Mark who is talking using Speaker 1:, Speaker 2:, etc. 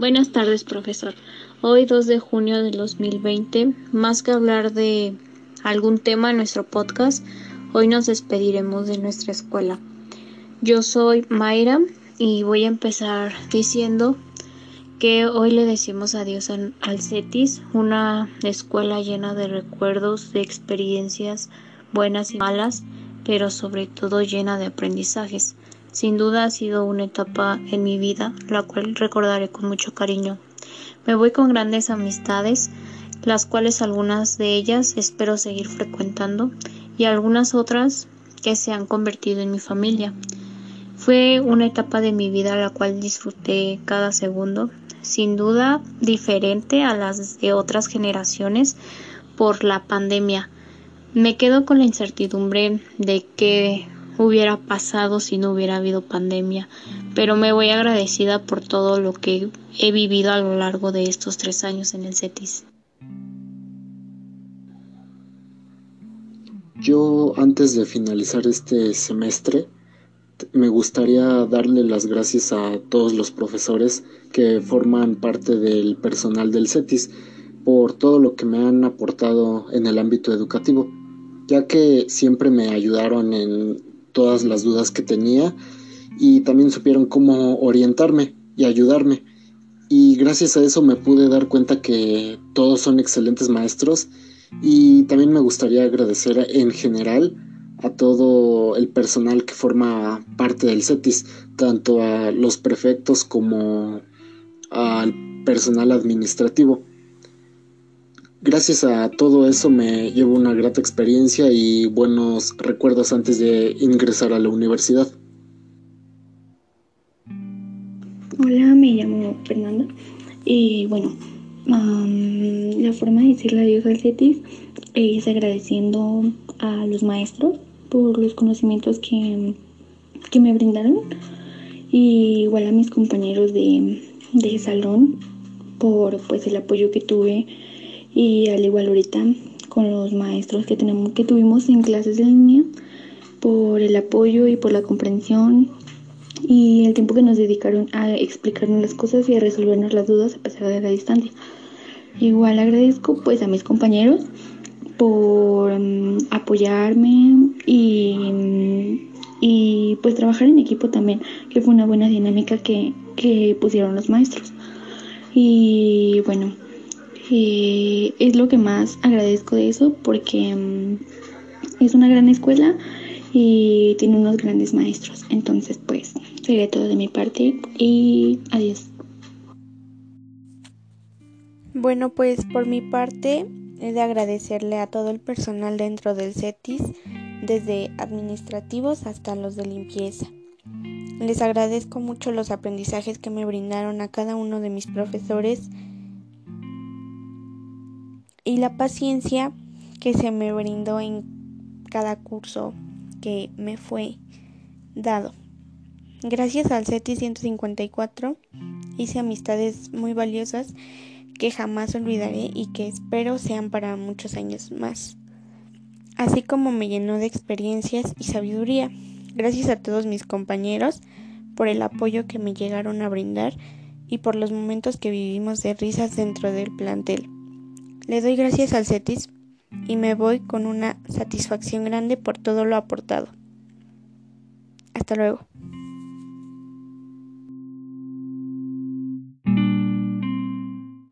Speaker 1: Buenas tardes, profesor. Hoy 2 de junio de 2020, más que hablar de algún tema en nuestro podcast, hoy nos despediremos de nuestra escuela. Yo soy Mayra y voy a empezar diciendo que hoy le decimos adiós al CETIS, una escuela llena de recuerdos, de experiencias buenas y malas, pero sobre todo llena de aprendizajes. Sin duda ha sido una etapa en mi vida, la cual recordaré con mucho cariño. Me voy con grandes amistades, las cuales algunas de ellas espero seguir frecuentando y algunas otras que se han convertido en mi familia. Fue una etapa de mi vida la cual disfruté cada segundo, sin duda diferente a las de otras generaciones por la pandemia. Me quedo con la incertidumbre de qué hubiera pasado si no hubiera habido pandemia, pero me voy agradecida por todo lo que he vivido a lo largo de estos tres años en el CETIS.
Speaker 2: Yo antes de finalizar este semestre me gustaría darle las gracias a todos los profesores que forman parte del personal del CETIS por todo lo que me han aportado en el ámbito educativo, ya que siempre me ayudaron en todas las dudas que tenía y también supieron cómo orientarme y ayudarme. Y gracias a eso me pude dar cuenta que todos son excelentes maestros y también me gustaría agradecer en general a todo el personal que forma parte del CETIS, tanto a los prefectos como al personal administrativo. Gracias a todo eso me llevo una grata experiencia y buenos recuerdos antes de ingresar a la universidad.
Speaker 3: Hola, me llamo Fernanda y bueno, la forma de decirle adiós al CETIS es agradeciendo a los maestros por los conocimientos que, que me brindaron y igual a mis compañeros de, de salón por pues el apoyo que tuve y al igual ahorita con los maestros que tenemos que tuvimos en clases de línea por el apoyo y por la comprensión y el tiempo que nos dedicaron a explicarnos las cosas y a resolvernos las dudas a pesar de la distancia. Igual agradezco pues a mis compañeros por mm, apoyarme y, y pues trabajar en equipo también, que fue una buena dinámica que, que pusieron los maestros. Y bueno, es lo que más agradezco de eso porque mm, es una gran escuela y tiene unos grandes maestros. Entonces, pues, sería todo de mi parte y adiós.
Speaker 4: Bueno, pues por mi parte he de agradecerle a todo el personal dentro del CETIS, desde administrativos hasta los de limpieza. Les agradezco mucho los aprendizajes que me brindaron a cada uno de mis profesores y la paciencia que se me brindó en cada curso que me fue dado. Gracias al CETI 154 hice amistades muy valiosas que jamás olvidaré y que espero sean para muchos años más. Así como me llenó de experiencias y sabiduría. Gracias a todos mis compañeros por el apoyo que me llegaron a brindar y por los momentos que vivimos de risas dentro del plantel. Le doy gracias al CETIS y me voy con una satisfacción grande por todo lo aportado. Hasta luego.